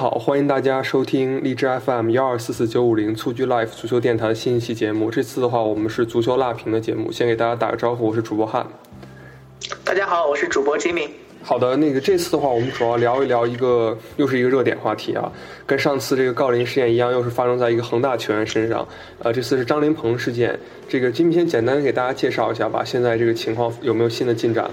好，欢迎大家收听荔枝 FM 幺二四四九五零蹴鞠 Life 足球电台的新一期节目。这次的话，我们是足球辣评的节目，先给大家打个招呼，我是主播汉。大家好，我是主播 Jimmy。好的，那个这次的话，我们主要聊一聊一个又是一个热点话题啊，跟上次这个郜林事件一样，又是发生在一个恒大球员身上。呃，这次是张琳芃事件。这个 Jimmy 先简单给大家介绍一下吧，现在这个情况有没有新的进展？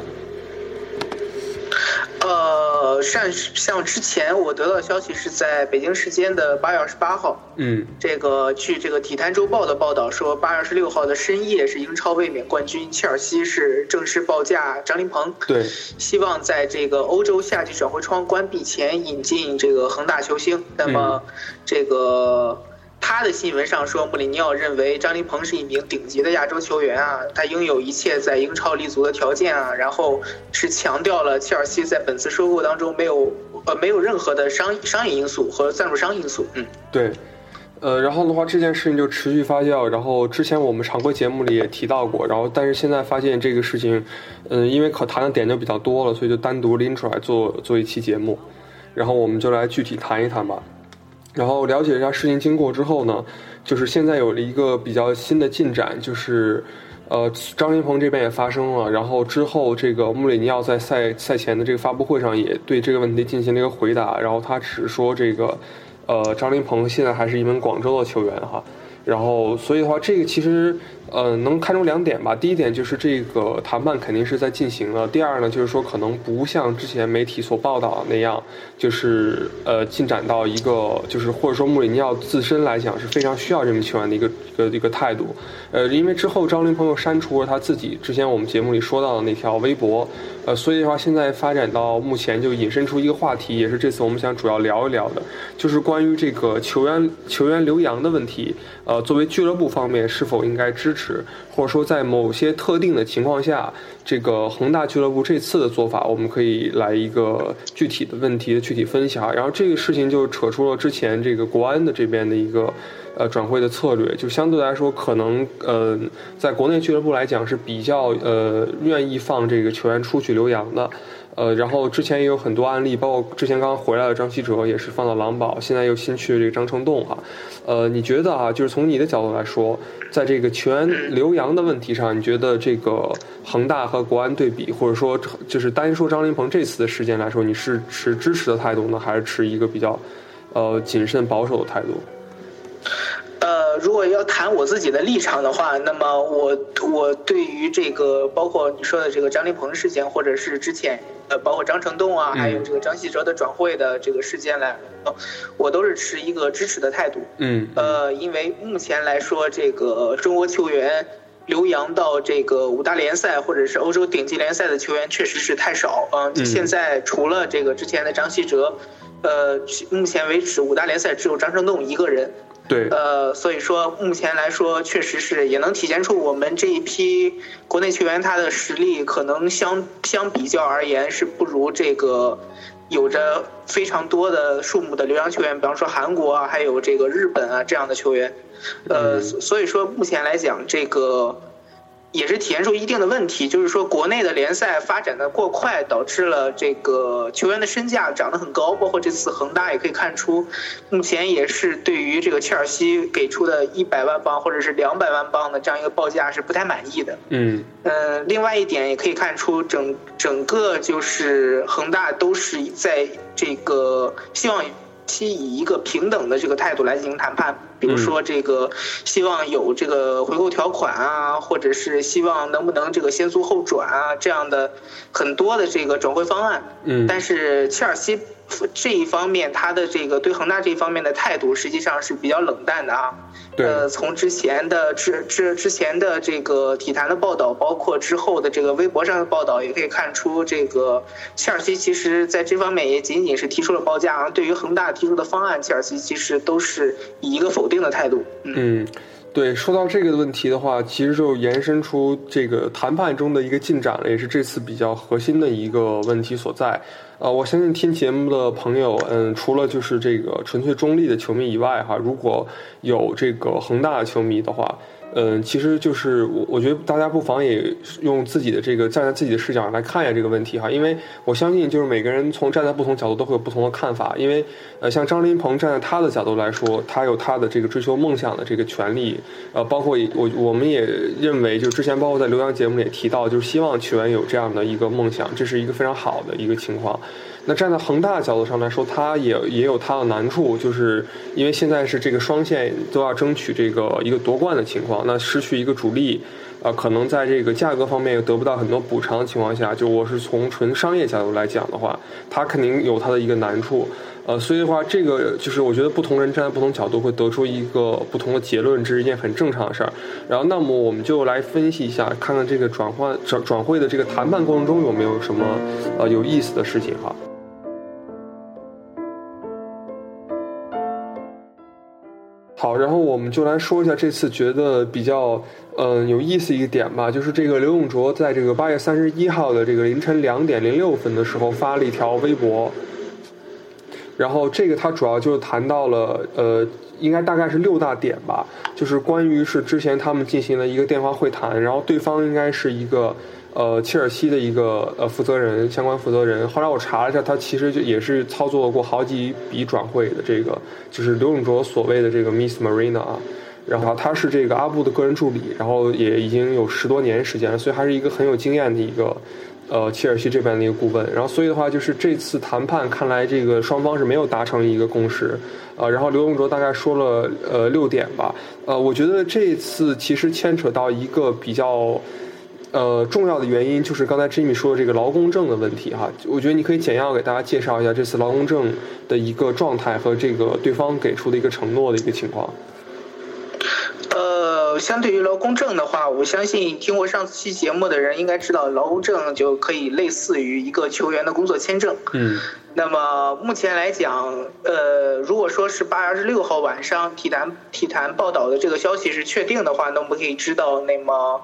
呃，像像之前我得到消息是在北京时间的八月二十八号，嗯这个据这个《体坛周报》的报道说，八月二十六号的深夜是英超卫冕冠军切尔西是正式报价张琳芃，对，希望在这个欧洲夏季转会窗关闭前引进这个恒大球星。那么，这个他的新闻上说，穆里尼奥认为张琳芃是一名顶级的亚洲球员啊，他拥有一切在英超立足的条件啊，然后是强调了切尔西在本次收购当中没有呃没有任何的商商业因素和赞助商因素。嗯，对，呃，然后的话，这件事情就持续发酵。然后之前我们常规节目里也提到过，然后但是现在发现这个事情，嗯、因为可谈的点就比较多了，所以就单独拎出来做做一期节目。然后我们就来具体谈一谈吧。然后了解一下事情经过之后呢，就是现在有了一个比较新的进展，就是。呃，张琳芃这边也发生了，然后之后这个穆里尼奥在赛赛前的这个发布会上也对这个问题进行了一个回答，然后他只说这个，呃，张琳芃现在还是一名广州的球员哈，然后所以的话，这个其实呃能看出两点吧，第一点就是这个谈判肯定是在进行了，第二呢就是说可能不像之前媒体所报道的那样，就是呃进展到一个就是或者说穆里尼奥自身来讲是非常需要这名球员的一个一个一个态度，呃，因为之后张琳朋友删除了他自己之前我们节目里说到的那条微博，呃，所以的话现在发展到目前就引申出一个话题，也是这次我们想主要聊一聊的，就是关于这个球员球员留洋的问题，呃，作为俱乐部方面是否应该支持，或者说在某些特定的情况下，这个恒大俱乐部这次的做法，我们可以来一个具体的问题的具体分析哈。然后这个事情就扯出了之前这个国安的这边的一个。呃，转会的策略就相对来说，可能呃，在国内俱乐部来讲是比较呃愿意放这个球员出去留洋的，呃，然后之前也有很多案例，包括之前刚刚回来的张稀哲也是放到狼堡，现在又新去的这个张成栋哈，呃，你觉得啊，就是从你的角度来说，在这个球员留洋的问题上，你觉得这个恒大和国安对比，或者说就是单说张琳芃这次的事件来说，你是持支持的态度呢，还是持一个比较呃谨慎保守的态度？呃，如果要谈我自己的立场的话，那么我我对于这个包括你说的这个张立鹏事件，或者是之前呃包括张成栋啊，还有这个张稀哲的转会的这个事件来，我都是持一个支持的态度。嗯，呃，因为目前来说，这个中国球员留洋到这个五大联赛或者是欧洲顶级联赛的球员确实是太少。嗯，嗯现在除了这个之前的张稀哲，呃，目前为止五大联赛只有张成栋一个人。对，呃，所以说目前来说，确实是也能体现出我们这一批国内球员他的实力可能相相比较而言是不如这个有着非常多的数目的留洋球员，比方说韩国啊，还有这个日本啊这样的球员。呃，所以说目前来讲，这个也是体现出一定的问题，就是说国内的联赛发展的过快，导致了这个球员的身价涨得很高。包括这次恒大也可以看出，目前也是对于这个切尔西给出的一百万镑或者是两百万镑的这样一个报价是不太满意的。嗯呃，另外一点也可以看出整整个就是恒大都是在这个希望其以一个平等的这个态度来进行谈判。比如说这个希望有这个回购条款啊，或者是希望能不能这个先租后转啊这样的很多的这个转会方案。嗯但是切尔西这一方面，他的这个对恒大这一方面的态度实际上是比较冷淡的啊。对呃，从之前的之之之前的这个体坛的报道，包括之后的这个微博上的报道，也可以看出，这个切尔西其实在这方面也仅仅是提出了报价啊。对于恒大提出的方案，切尔西其实都是以一个否定的态度。嗯，对，说到这个问题的话，其实就延伸出这个谈判中的一个进展了，也是这次比较核心的一个问题所在。呃，我相信听节目的朋友，嗯，除了就是这个纯粹中立的球迷以外，哈，如果有这个恒大的球迷的话，嗯，其实就是我我觉得大家不妨也用自己的这个站在自己的视角来看一下这个问题哈，因为我相信就是每个人从站在不同角度都会有不同的看法，因为呃像张琳芃站在他的角度来说，他有他的这个追求梦想的这个权利，呃，包括我我们也认为，就之前包括在刘洋节目里也提到，就是希望球员有这样的一个梦想，这是一个非常好的一个情况。那站在恒大的角度上来说，他也也有他的难处，就是因为现在是这个双线都要争取这个一个夺冠的情况，那失去一个主力，呃，可能在这个价格方面又得不到很多补偿的情况下，就我是从纯商业角度来讲的话，他肯定有他的一个难处，呃，所以的话，这个就是我觉得不同人站在不同角度会得出一个不同的结论，这是一件很正常的事儿。然后，那么我们就来分析一下，看看这个转换转转会的这个谈判过程中有没有什么呃有意思的事情哈。然后我们就来说一下这次觉得比较嗯、呃有意思一个点吧，就是这个刘永灼在这个八月三十一号的这个凌晨两点零六分的时候发了一条微博，然后这个他主要就谈到了呃，应该大概是六大点吧，就是关于是之前他们进行了一个电话会谈，然后对方应该是一个呃切尔西的一个呃负责人，相关负责人。后来我查了一下，他其实就也是操作过好几笔转会的，这个就是刘永灼所谓的这个 Miss Marina 啊。然后他是这个阿布的个人助理，然后也已经有十多年时间了，所以还是一个很有经验的一个呃切尔西这边的一个顾问。然后所以的话，就是这次谈判看来这个双方是没有达成一个共识，呃，然后刘永灼大概说了呃六点吧，呃，我觉得这次其实牵扯到一个比较。呃，重要的原因就是刚才 Jimmy 说的这个劳工证的问题哈，我觉得你可以简要给大家介绍一下这次劳工证的一个状态和这个对方给出的一个承诺的一个情况。呃，相对于劳工证的话，我相信听过上期节目的人应该知道，劳工证就可以类似于一个球员的工作签证。嗯那么目前来讲，呃，如果说是八月二十六号晚上体坛体坛报道的这个消息是确定的话，那我们可以知道，那么，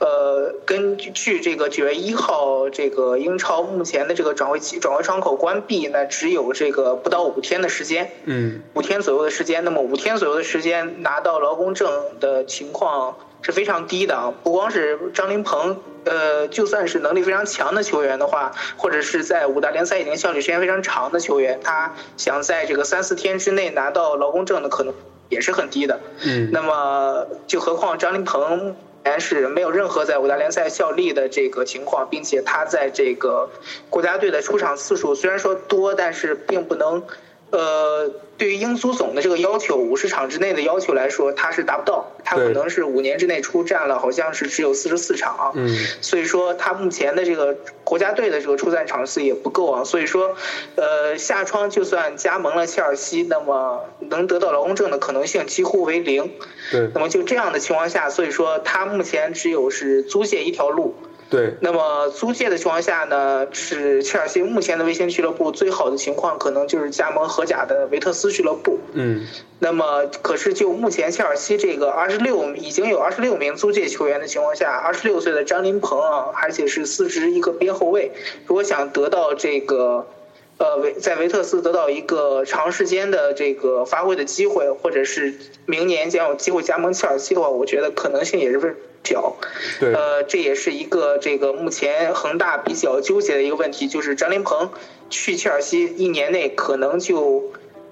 呃，根据这个九月一号这个英超目前的这个转会期转会窗口关闭，那只有这个不到五天的时间，嗯五天左右的时间。那么五天左右的时间拿到劳工证的情况是非常低的啊！不光是张琳芃，呃，就算是能力非常强的球员的话，或者是在五大联赛已经效力时间非常长的球员，他想在这个三四天之内拿到劳工证的可能也是很低的。嗯那么，就何况张琳芃目前是没有任何在五大联赛效力的这个情况，并且他在这个国家队的出场次数虽然说多，但是并不能，呃，对于英足总的这个要求，五十场之内的要求来说，他是达不到，他可能是五年之内出战了，好像是只有四十四场。嗯所以说他目前的这个国家队的这个出战场次也不够啊，所以说，呃，夏窗就算加盟了切尔西，那么能得到劳工证的可能性几乎为零。对那么就这样的情况下，所以说他目前只有是租借一条路。对。那么租借的情况下呢，是切尔西目前的卫星俱乐部最好的情况，可能就是加盟荷甲的维特斯俱乐部。嗯。那么，可是就目前切尔西这个二十六已经有二十六名租借球员的情况下，二十六岁的张琳鹏啊，而且是司职一个边后卫，如果想得到这个，呃维在维特斯得到一个长时间的这个发挥的机会，或者是明年将有机会加盟切尔西的话，我觉得可能性也是非常小。对呃，这也是一个这个目前恒大比较纠结的一个问题，就是张琳芃去切尔西一年内可能就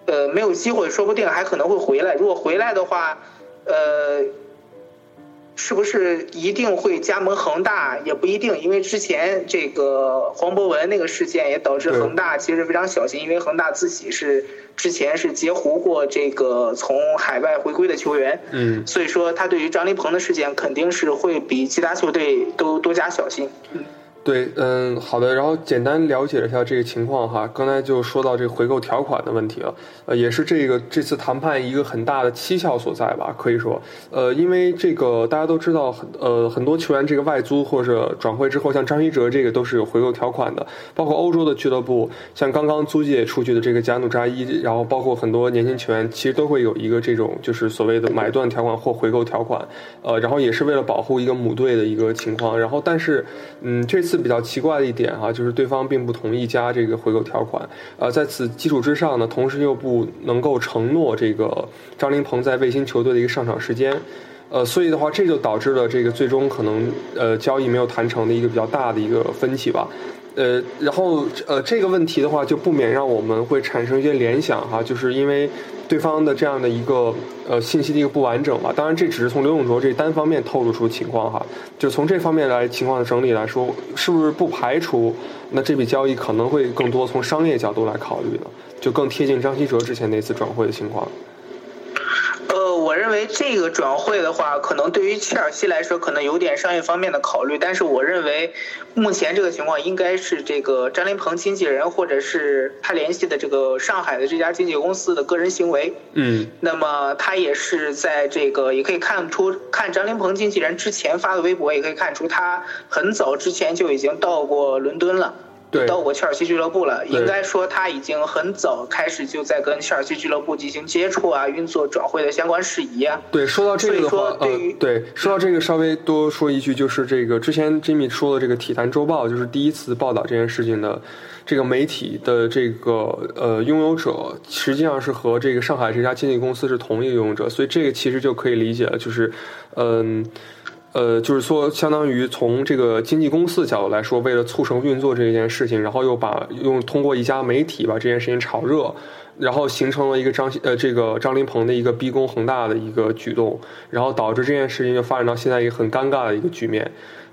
呃没有机会，说不定还可能会回来。如果回来的话，呃，是不是一定会加盟恒大也不一定，因为之前这个黄博文那个事件也导致恒大其实非常小心，因为恒大自己是之前是截胡过这个从海外回归的球员，嗯，所以说他对于张琳芃的事件肯定是会比其他球队都多加小心。对，嗯，好的，然后简单了解了一下这个情况哈。刚才就说到这个回购条款的问题了，呃，也是这个这次谈判一个很大的蹊跷所在吧，可以说，呃，因为这个大家都知道，很呃很多球员这个外租或者转会之后，像张一哲这个都是有回购条款的，包括欧洲的俱乐部，像刚刚租借出去的这个加努扎伊，然后包括很多年轻球员，其实都会有一个这种就是所谓的买断条款或回购条款，呃，然后也是为了保护一个母队的一个情况，然后但是，嗯，这次比较奇怪的一点哈、就是对方并不同意加这个回购条款，呃，在此基础之上呢，同时又不能够承诺这个张琳芃在卫星球队的一个上场时间。呃，所以的话，这就导致了这个最终可能呃交易没有谈成的一个比较大的一个分歧吧。呃，然后呃这个问题的话，就不免让我们会产生一些联想哈，就是因为对方的这样的一个呃信息的一个不完整吧。当然，这只是从刘永灼这单方面透露出情况哈。就从这方面来情况的整理来说，是不是不排除那这笔交易可能会更多从商业角度来考虑呢？就更贴近张稀哲之前那次转会的情况。呃，我认为这个转会的话，可能对于切尔西来说，可能有点商业方面的考虑。但是我认为，目前这个情况应该是这个张琳芃经纪人或者是他联系的这个上海的这家经纪公司的个人行为。嗯那么他也是在这个，也可以看出，看张琳芃经纪人之前发的微博，也可以看出他很早之前就已经到过伦敦了。对到过切尔西俱乐部了，应该说他已经很早开始就在跟切尔西俱乐部进行接触啊，运作转会的相关事宜啊。对，说到这个的话说，对于呃，对，说到这个，稍微多说一句，就是这个之前 Jimmy 说的这个《体坛周报》，就是第一次报道这件事情的这个媒体的这个呃拥有者，实际上是和这个上海这家经纪公司是同一个拥有者，所以这个其实就可以理解了，就是嗯。呃，呃就是说，相当于从这个经纪公司的角度来说，为了促成运作这件事情，然后又把用通过一家媒体把这件事情炒热，然后形成了一个张呃这个张林鹏的一个逼宫恒大的一个举动，然后导致这件事情就发展到现在一个很尴尬的一个局面。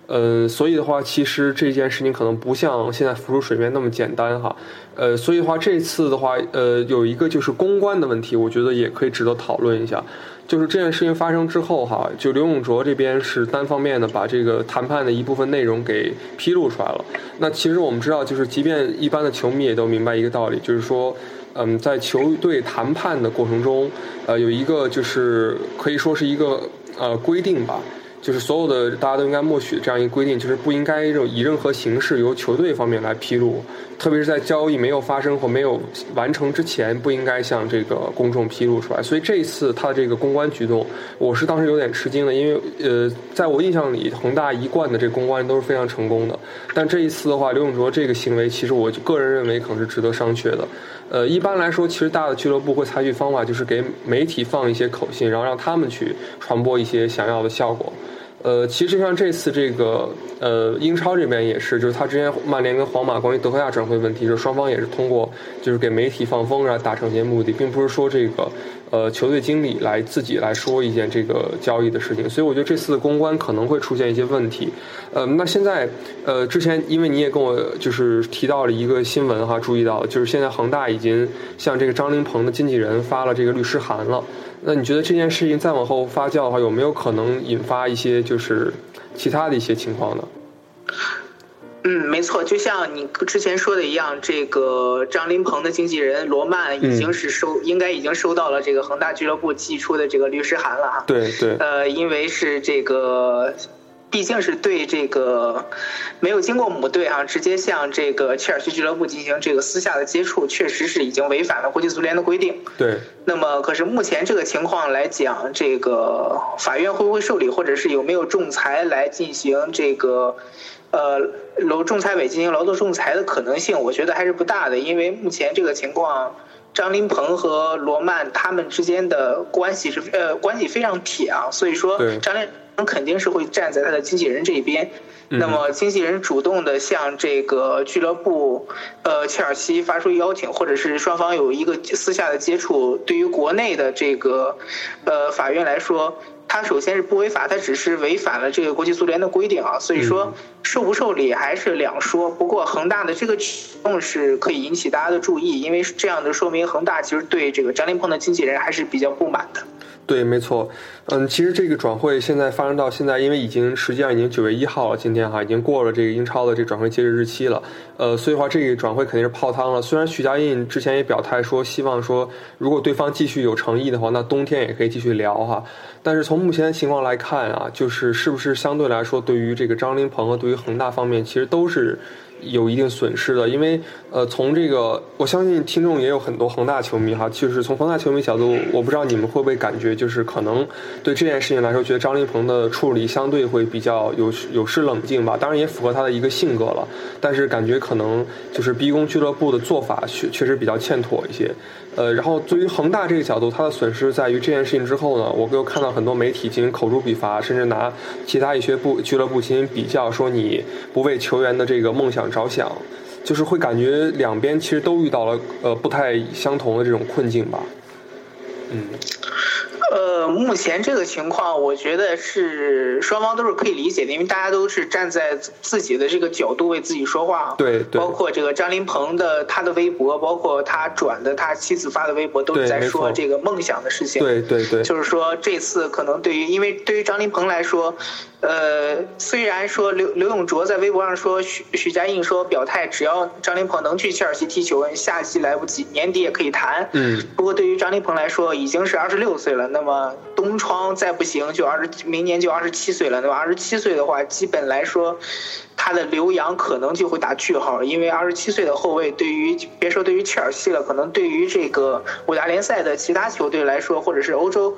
呃，所以的话，其实这件事情可能不像现在浮出水面那么简单哈。呃，所以的话，这次的话，呃，有一个就是公关的问题，我觉得也可以值得讨论一下。就是这件事情发生之后哈，就刘永灼这边是单方面的把这个谈判的一部分内容给披露出来了。那其实我们知道，就是即便一般的球迷也都明白一个道理，就是说，嗯，在球队谈判的过程中，呃，有一个就是可以说是一个呃规定吧。就是所有的大家都应该默许这样一个规定，就是不应该以任何形式由球队方面来披露，特别是在交易没有发生或没有完成之前，不应该向这个公众披露出来。所以这一次他的这个公关举动，我是当时有点吃惊的，因为呃，在我印象里，恒大一贯的这公关都是非常成功的，但这一次的话，刘永灼这个行为，其实我个人认为可能是值得商榷的。呃，一般来说，其实大的俱乐部会采取方法，就是给媒体放一些口信，然后让他们去传播一些想要的效果。呃，其实像这次这个呃英超这边也是，就是他之前曼联跟皇马关于德赫亚转会问题，就是双方也是通过就是给媒体放风，然后达成一些目的，并不是说这个呃球队经理来自己来说一件这个交易的事情。所以我觉得这次的公关可能会出现一些问题。呃，那现在呃之前因为你也跟我就是提到了一个新闻哈，注意到就是现在恒大已经向这个张琳芃的经纪人发了这个律师函了。那你觉得这件事情再往后发酵的话，有没有可能引发一些就是其他的一些情况呢？嗯，没错，就像你之前说的一样，这个张林鹏的经纪人罗曼已经是收，应该已经收到了这个恒大俱乐部寄出的这个律师函了哈。对对，呃，因为是这个，毕竟是对这个没有经过母队哈、直接向这个切尔西俱乐部进行这个私下的接触，确实是已经违反了国际足联的规定。对那么，可是目前这个情况来讲，这个法院会不会受理，或者是有没有仲裁来进行这个，呃，劳仲裁委进行劳动仲裁的可能性，我觉得还是不大的，因为目前这个情况，张林鹏和罗曼他们之间的关系是 呃关系非常铁啊，所以说张林鹏肯定是会站在他的经纪人这一边。嗯那么，经纪人主动的向这个俱乐部，呃，切尔西发出邀请，或者是双方有一个私下的接触，对于国内的这个，呃，法院来说，它首先是不违法，它只是违反了这个国际足联的规定啊，所以说受不受理还是两说。不过恒大的这个举动是可以引起大家的注意，因为这样的说明恒大其实对这个张琳芃的经纪人还是比较不满的。对，没错，嗯，其实这个转会现在发生到现在，因为已经实际上已经九月一号了，今天哈已经过了这个英超的这个转会截止日期了，呃，所以话这个转会肯定是泡汤了。虽然许家印之前也表态说，希望说如果对方继续有诚意的话，那冬天也可以继续聊哈。但是从目前的情况来看啊，就是是不是相对来说，对于这个张琳芃和对于恒大方面，其实都是。有一定损失的，因为呃，从这个我相信听众也有很多恒大球迷哈，就是从恒大球迷角度，我不知道你们会不会感觉，就是可能对这件事情来说，觉得张琳芃的处理相对会比较有有失冷静吧，当然也符合他的一个性格了，但是感觉可能就是逼宫俱乐部的做法确确实比较欠妥一些。呃，然后对于恒大这个角度，它的损失在于这件事情之后呢，我又看到很多媒体进行口诛笔伐，甚至拿其他一些部俱乐部进行比较，说你不为球员的这个梦想着想，就是会感觉两边其实都遇到了呃不太相同的这种困境吧，嗯。呃，目前这个情况，我觉得是双方都是可以理解的，因为大家都是站在自己的这个角度为自己说话。对，包括这个张琳芃的他的微博，包括他转的他妻子发的微博，都是在说这个梦想的事情。对对对，就是说这次可能对于，因为对于张琳芃来说。呃，虽然说刘刘永卓在微博上说许许家印说表态，只要张琳芃能去切尔西踢球，下季来不及，年底也可以谈。嗯。不过对于张琳芃来说，已经是二十六六岁了，那么东窗再不行就二十，明年就二十七岁了。那么二十七岁的话，基本来说，他的留洋可能就会打句号，因为二十七岁的后卫，对于别说对于切尔西了，可能对于这个五大联赛的其他球队来说，或者是欧洲，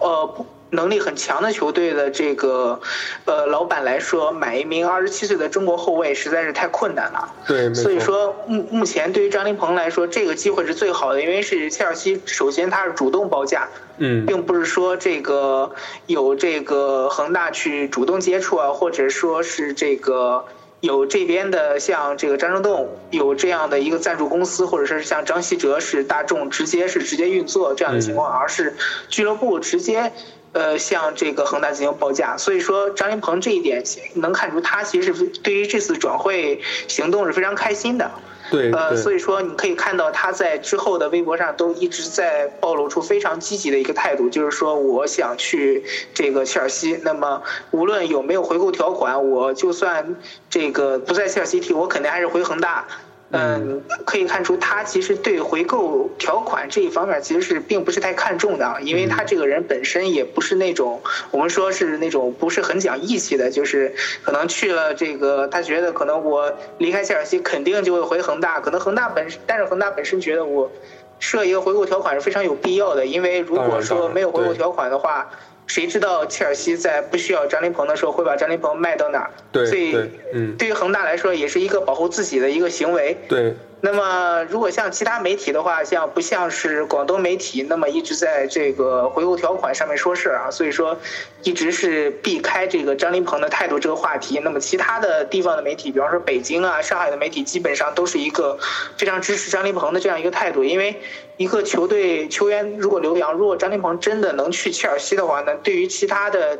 呃。能力很强的球队的这个，呃，老板来说，买一名二十七岁的中国后卫实在是太困难了。对，所以说目目前对于张琳芃来说，这个机会是最好的，因为是切尔西首先他是主动报价，嗯，并不是说这个有这个恒大去主动接触啊，或者说是这个有这边的像这个张成栋有这样的一个赞助公司，或者说是像张稀哲是大众直接是直接运作这样的情况，而是俱乐部直接。呃，向这个恒大进行报价，所以说张琳芃这一点能看出，他其实是对于这次转会行动是非常开心的。对，呃，所以说你可以看到他在之后的微博上都一直在暴露出非常积极的一个态度，就是说我想去这个切尔西，那么无论有没有回购条款，我就算这个不在切尔西踢，我肯定还是回恒大。嗯，可以看出他其实对回购条款这一方面其实是并不是太看重的，因为他这个人本身也不是那种我们说是那种不是很讲义气的，就是可能去了这个他觉得可能我离开切尔西肯定就会回恒大，可能恒大本但是恒大本身觉得我设一个回购条款是非常有必要的，因为如果说没有回购条款的话。谁知道切尔西在不需要张琳芃的时候会把张琳芃卖到哪儿？对，所以，嗯，对于恒大来说也是一个保护自己的一个行为。对。那么，如果像其他媒体的话，像不像是广东媒体那么一直在这个回购条款上面说事儿啊？所以说，一直是避开这个张琳芃的态度这个话题。那么，其他的地方的媒体，比方说北京啊、上海的媒体，基本上都是一个非常支持张琳芃的这样一个态度，因为。一个球队球员如果留洋，如果张琳芃真的能去切尔西的话，那对于其他的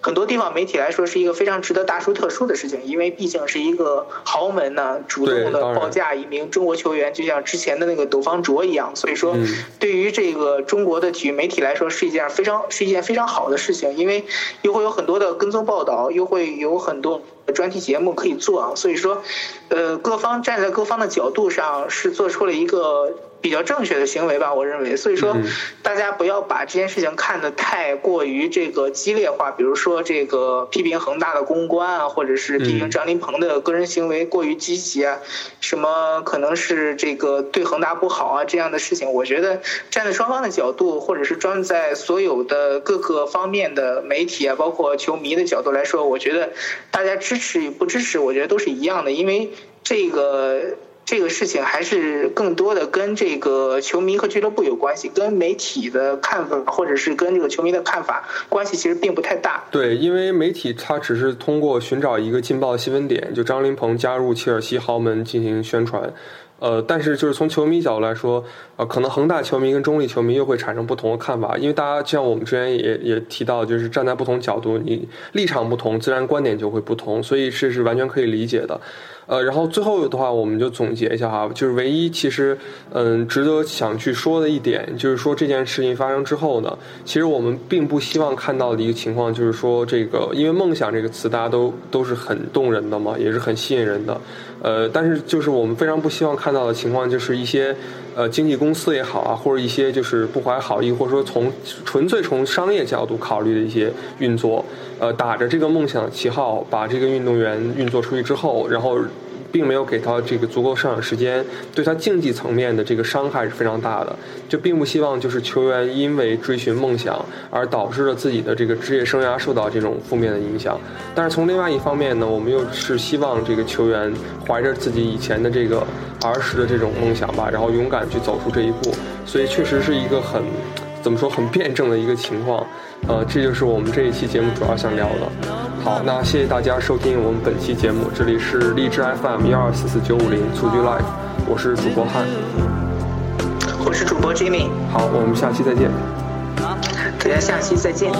很多地方媒体来说是一个非常值得大书特书的事情，因为毕竟是一个豪门呢，主动的报价一名中国球员，就像之前的那个董方卓一样，所以说对于这个中国的体育媒体来说是一件非常是一件非常好的事情，因为又会有很多的跟踪报道，又会有很多专题节目可以做啊，所以说，呃，各方站在各方的角度上是做出了一个。比较正确的行为吧，我认为。所以说，大家不要把这件事情看得太过于这个激烈化，比如说这个批评恒大的公关啊，或者是批评张琳芃的个人行为过于积极啊，什么可能是这个对恒大不好啊这样的事情。我觉得站在双方的角度，或者是站在所有的各个方面的媒体啊，包括球迷的角度来说，我觉得大家支持与不支持，我觉得都是一样的，因为这个。这个事情还是更多的跟这个球迷和俱乐部有关系，跟媒体的看法或者是跟这个球迷的看法关系其实并不太大。对，因为媒体它只是通过寻找一个劲爆的新闻点，就张琳芃加入切尔西豪门进行宣传。呃，但是就是从球迷角度来说，呃，可能恒大球迷跟中立球迷又会产生不同的看法，因为大家像我们之前也也提到，就是站在不同角度，你立场不同，自然观点就会不同，所以这是完全可以理解的。呃，然后最后的话，我们就总结一下哈，就是唯一其实，嗯，值得想去说的一点，就是说这件事情发生之后呢，其实我们并不希望看到的一个情况，就是说这个，因为梦想这个词大家都都是很动人的嘛，也是很吸引人的，呃，但是就是我们非常不希望看到的情况，就是一些呃经纪公司也好啊，或者一些就是不怀好意，或者说从纯粹从商业角度考虑的一些运作。呃，打着这个梦想旗号，把这个运动员运作出去之后，然后，并没有给他这个足够上场时间，对他竞技层面的这个伤害是非常大的。就并不希望就是球员因为追寻梦想而导致了自己的这个职业生涯受到这种负面的影响。但是从另外一方面呢，我们又是希望这个球员怀着自己以前的这个儿时的这种梦想吧，然后勇敢去走出这一步。所以确实是一个很。怎么说很辩证的一个情况，呃，这就是我们这一期节目主要想聊的。好，那谢谢大家收听我们本期节目，这里是荔枝 FM 幺二四四九五零蹴鞠 Live，我是主播汉，我是主播 Jimmy。好，我们下期再见。大家下期再见。